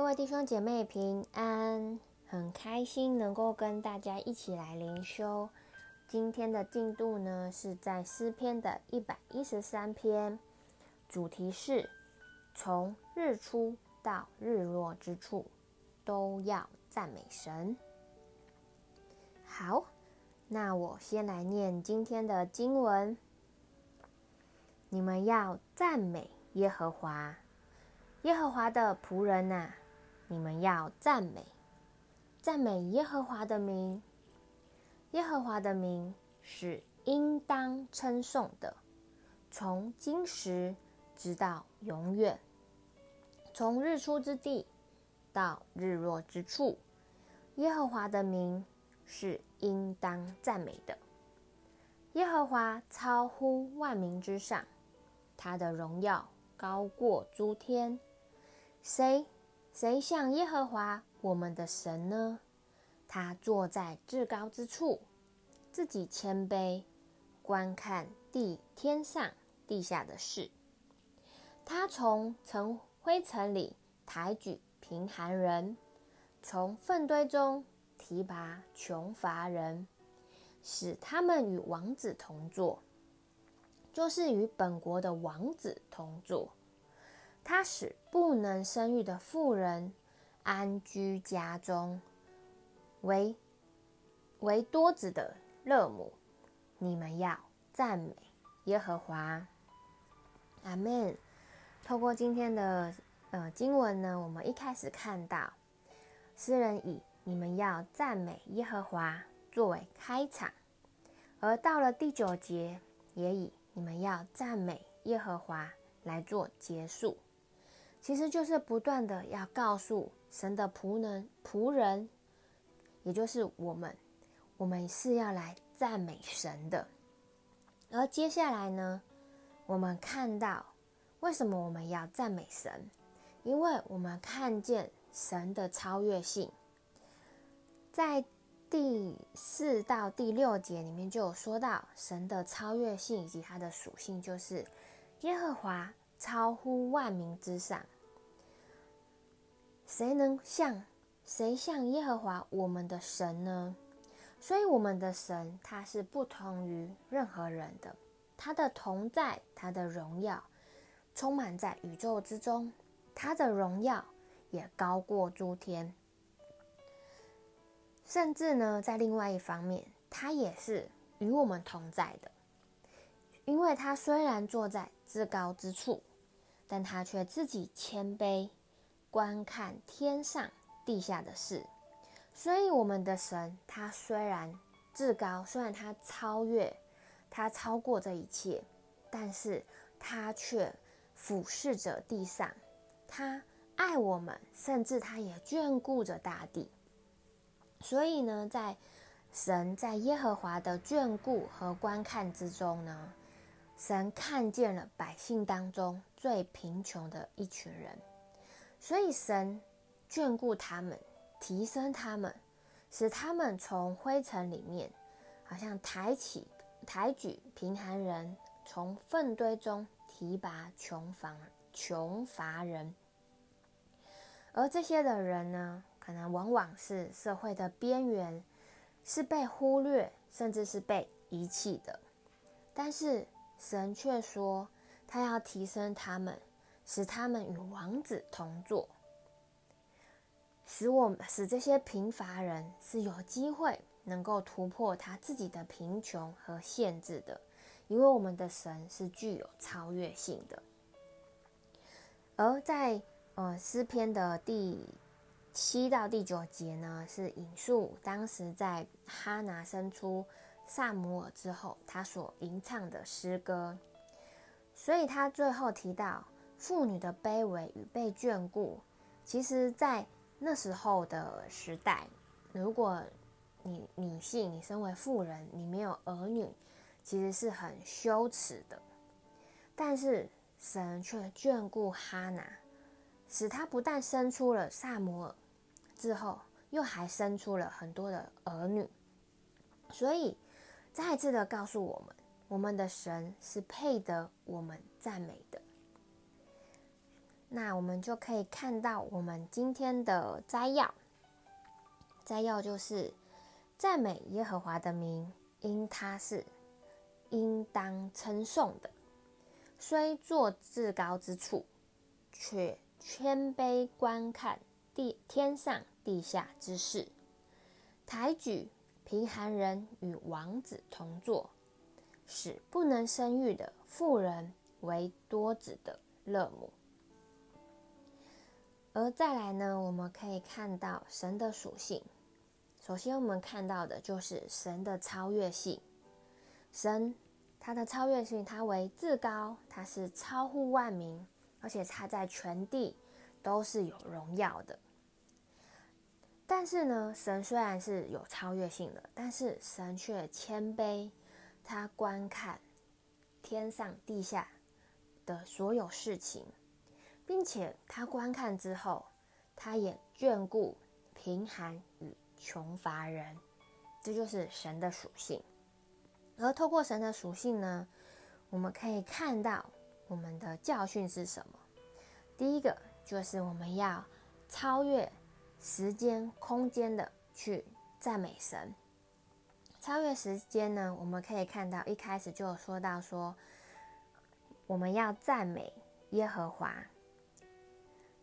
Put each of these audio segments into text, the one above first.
各位弟兄姐妹平安，很开心能够跟大家一起来灵修。今天的进度呢，是在诗篇的一百一十三篇，主题是从日出到日落之处，都要赞美神。好，那我先来念今天的经文：你们要赞美耶和华，耶和华的仆人呐、你们要赞美，赞美耶和华的名。耶和华的名是应当称颂的，从今时直到永远，从日出之地到日落之处，耶和华的名是应当赞美的。耶和华超乎万民之上，他的荣耀高过诸天。谁？谁像耶和华我们的神呢？他坐在至高之处，自己谦卑，观看地天上地下的事。他从尘灰尘里抬举贫寒人，从粪堆中提拔穷乏人，使他们与王子同坐，就是与本国的王子同坐。他使不能生育的妇人安居家中，为为多子的乐母。你们要赞美耶和华，阿门。透过今天的呃经文呢，我们一开始看到诗人以“你们要赞美耶和华”作为开场，而到了第九节也以“你们要赞美耶和华”来做结束。其实就是不断的要告诉神的仆人、仆人，也就是我们，我们是要来赞美神的。而接下来呢，我们看到为什么我们要赞美神？因为我们看见神的超越性，在第四到第六节里面就有说到神的超越性以及它的属性，就是耶和华。超乎万民之上，谁能像谁像耶和华我们的神呢？所以我们的神他是不同于任何人的，他的同在，他的荣耀充满在宇宙之中，他的荣耀也高过诸天，甚至呢，在另外一方面，他也是与我们同在的，因为他虽然坐在至高之处。但他却自己谦卑，观看天上地下的事。所以，我们的神，他虽然至高，虽然他超越，他超过这一切，但是他却俯视着地上。他爱我们，甚至他也眷顾着大地。所以呢，在神在耶和华的眷顾和观看之中呢，神看见了百姓当中最贫穷的一群人，所以神眷顾他们，提升他们，使他们从灰尘里面，好像抬起、抬举贫寒人，从粪堆中提拔穷乏穷乏人。而这些的人呢，可能往往是社会的边缘，是被忽略，甚至是被遗弃的，但是。神却说，他要提升他们，使他们与王子同坐，使我使这些贫乏人是有机会能够突破他自己的贫穷和限制的，因为我们的神是具有超越性的。而在呃诗篇的第七到第九节呢，是引述当时在哈拿生出。撒母耳之后，他所吟唱的诗歌，所以他最后提到妇女的卑微与被眷顾。其实，在那时候的时代，如果你女性，你身为妇人，你没有儿女，其实是很羞耻的。但是神却眷顾哈拿，使他不但生出了撒母耳，之后又还生出了很多的儿女，所以。再次的告诉我们，我们的神是配得我们赞美的。那我们就可以看到我们今天的摘要。摘要就是赞美耶和华的名，因他是应当称颂的。虽坐至高之处，却谦卑观看地天上地下之事。抬举贫寒人与王子同坐，使不能生育的妇人为多子的乐母。而再来呢，我们可以看到神的属性。首先，我们看到的就是神的超越性。神他的超越性，他为至高，他是超乎万民，而且他在全地都是有荣耀的。但是呢，神虽然是有超越性的，但是神却谦卑，他观看天上地下的所有事情，并且他观看之后，他也眷顾贫寒与穷乏人，这就是神的属性。而透过神的属性呢，我们可以看到我们的教训是什么？第一个就是我们要超越时间、空间的去赞美神。超越时间呢，我们可以看到一开始就有说到说，我们要赞美耶和华，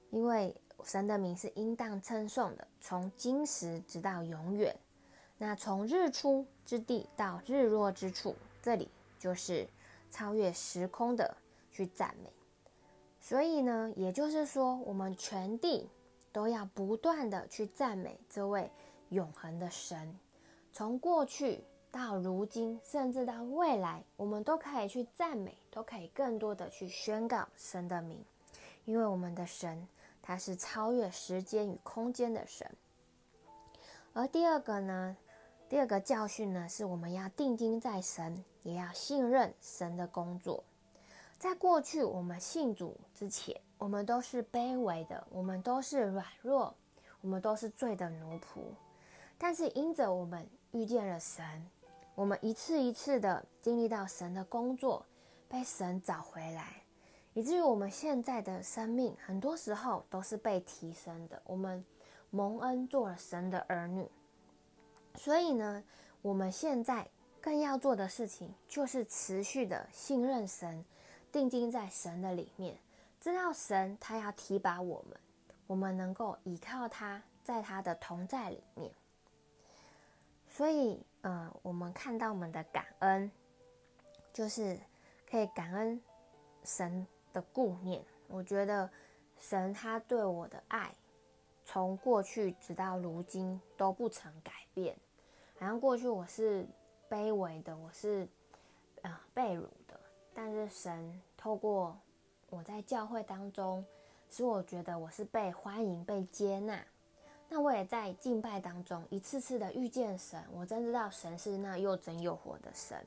因为神的名是应当称颂的，从今时直到永远。那从日出之地到日落之处，这里就是超越时空的去赞美。所以呢，也就是说，我们全地都要不断的去赞美这位永恒的神。从过去到如今，甚至到未来，我们都可以去赞美，都可以更多的去宣告神的名，因为我们的神他是超越时间与空间的神。而第二个呢，第二个教训呢，是我们要定睛在神，也要信任神的工作。在过去，我们信主之前，我们都是卑微的，我们都是软弱，我们都是罪的奴仆。但是因着我们遇见了神，我们一次一次的经历到神的工作，被神找回来，以至于我们现在的生命，很多时候都是被提升的。我们蒙恩做了神的儿女。所以呢，我们现在更要做的事情，就是持续的信任神，定睛在神的里面，知道神他要提拔我们，我们能够依靠他，在他的同在里面。所以，呃，我们看到我们的感恩，就是可以感恩神的顾念。我觉得神他对我的爱，从过去直到如今都不曾改变。好像过去我是卑微的，我是、呃、被辱的，但是神透过我在教会当中，使我觉得我是被欢迎、被接纳。那我也在敬拜当中一次次的遇见神，我真知道神是那又真又活的神。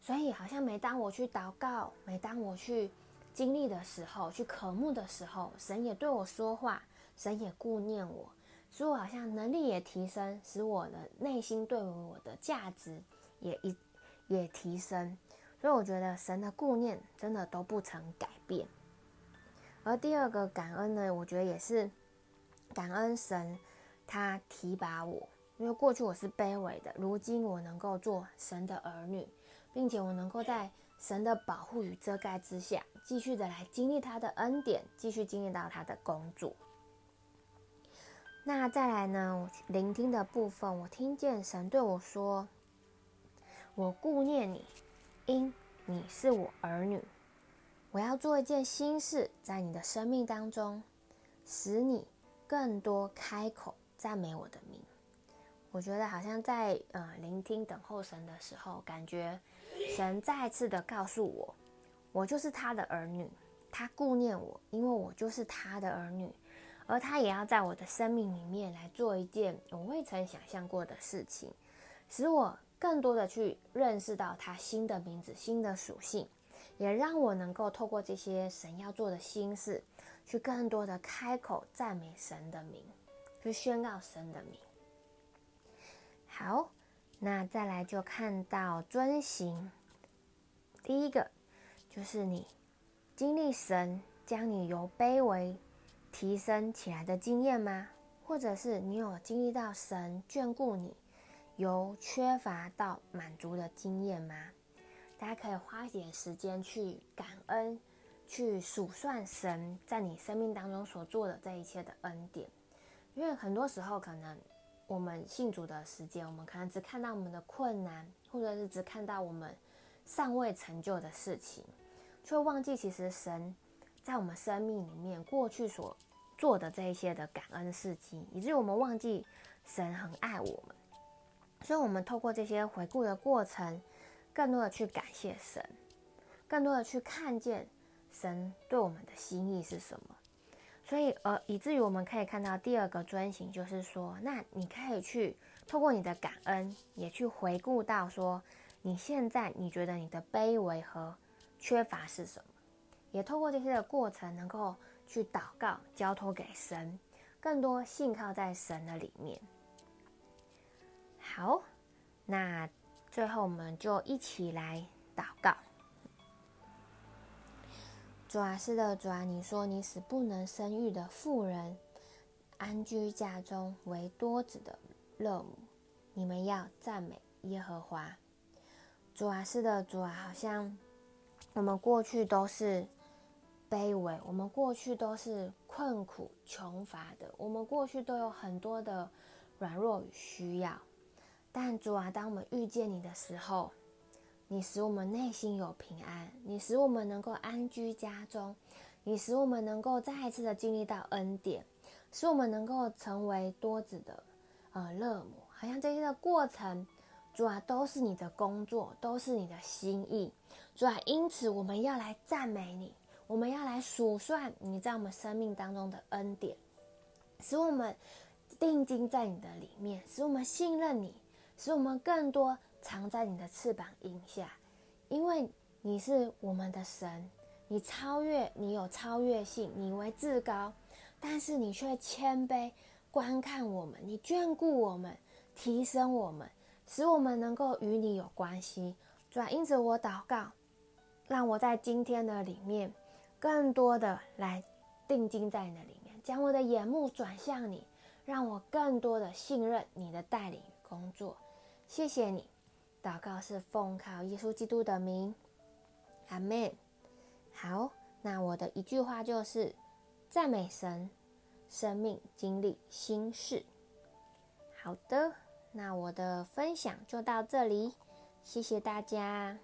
所以好像每当我去祷告，每当我去经历的时候，去渴慕的时候，神也对我说话，神也顾念我。所以我好像能力也提升，使我的内心对于我的价值也一也提升。所以我觉得神的顾念真的都不曾改变。而第二个感恩呢，我觉得也是感恩神，他提拔我，因为过去我是卑微的，如今我能够做神的儿女，并且我能够在神的保护与遮盖之下，继续的来经历他的恩典，继续经历到他的工作。那再来呢？聆听的部分，我听见神对我说：“我顾念你，因你是我儿女。我要做一件新事，在你的生命当中，使你更多开口赞美我的名。”我觉得好像在呃聆听等候神的时候，感觉神再次的告诉我，我就是他的儿女，他顾念我，因为我就是他的儿女。而他也要在我的生命里面来做一件我未曾想象过的事情，使我更多的去认识到他新的名字、新的属性，也让我能够透过这些神要做的心事，去更多的开口赞美神的名，去宣告神的名。好，那再来就看到遵行，第一个就是你经历神将你由卑微提升起来的经验吗？或者是你有经历到神眷顾你，由缺乏到满足的经验吗？大家可以花一点时间去感恩，去数算神在你生命当中所做的这一切的恩典。因为很多时候，可能我们信主的时间，我们可能只看到我们的困难，或者是只看到我们尚未成就的事情，却忘记其实神在我们生命里面过去所做的这一些的感恩事迹，以至于我们忘记神很爱我们。所以，我们透过这些回顾的过程，更多的去感谢神，更多的去看见神对我们的心意是什么。所以，呃，以至于我们可以看到第二个遵行，就是说，那你可以去透过你的感恩，也去回顾到说，你现在你觉得你的卑微和缺乏是什么？也透过这些的过程，能够。去祷告，交托给神，更多信靠在神的里面。好，那最后我们就一起来祷告。主啊，是的，主啊，你说你使不能生育的妇人安居家中，为多子的乐母。你们要赞美耶和华。主啊，是的，主啊，好像我们过去都是。卑微，我们过去都是困苦穷乏的，我们过去都有很多的软弱与需要。但主啊，当我们遇见你的时候，你使我们内心有平安，你使我们能够安居家中，你使我们能够再一次的经历到恩典，使我们能够成为多子的呃乐母。好像这些的过程，主啊，都是你的工作，都是你的心意。主啊，因此我们要来赞美你。我们要来数算你在我们生命当中的恩典，使我们定睛在你的里面，使我们信任你，使我们更多藏在你的翅膀荫下，因为你是我们的神，你超越，你有超越性，你为至高，但是你却谦卑观看我们，你眷顾我们，提升我们，使我们能够与你有关系。主啊，因此我祷告，让我在今天的里面。更多的来定睛在你的里面，将我的眼目转向你，让我更多的信任你的带领与工作。谢谢你，祷告是奉靠耶稣基督的名，阿门。好，那我的一句话就是赞美神，生命经历心事。好的，那我的分享就到这里，谢谢大家。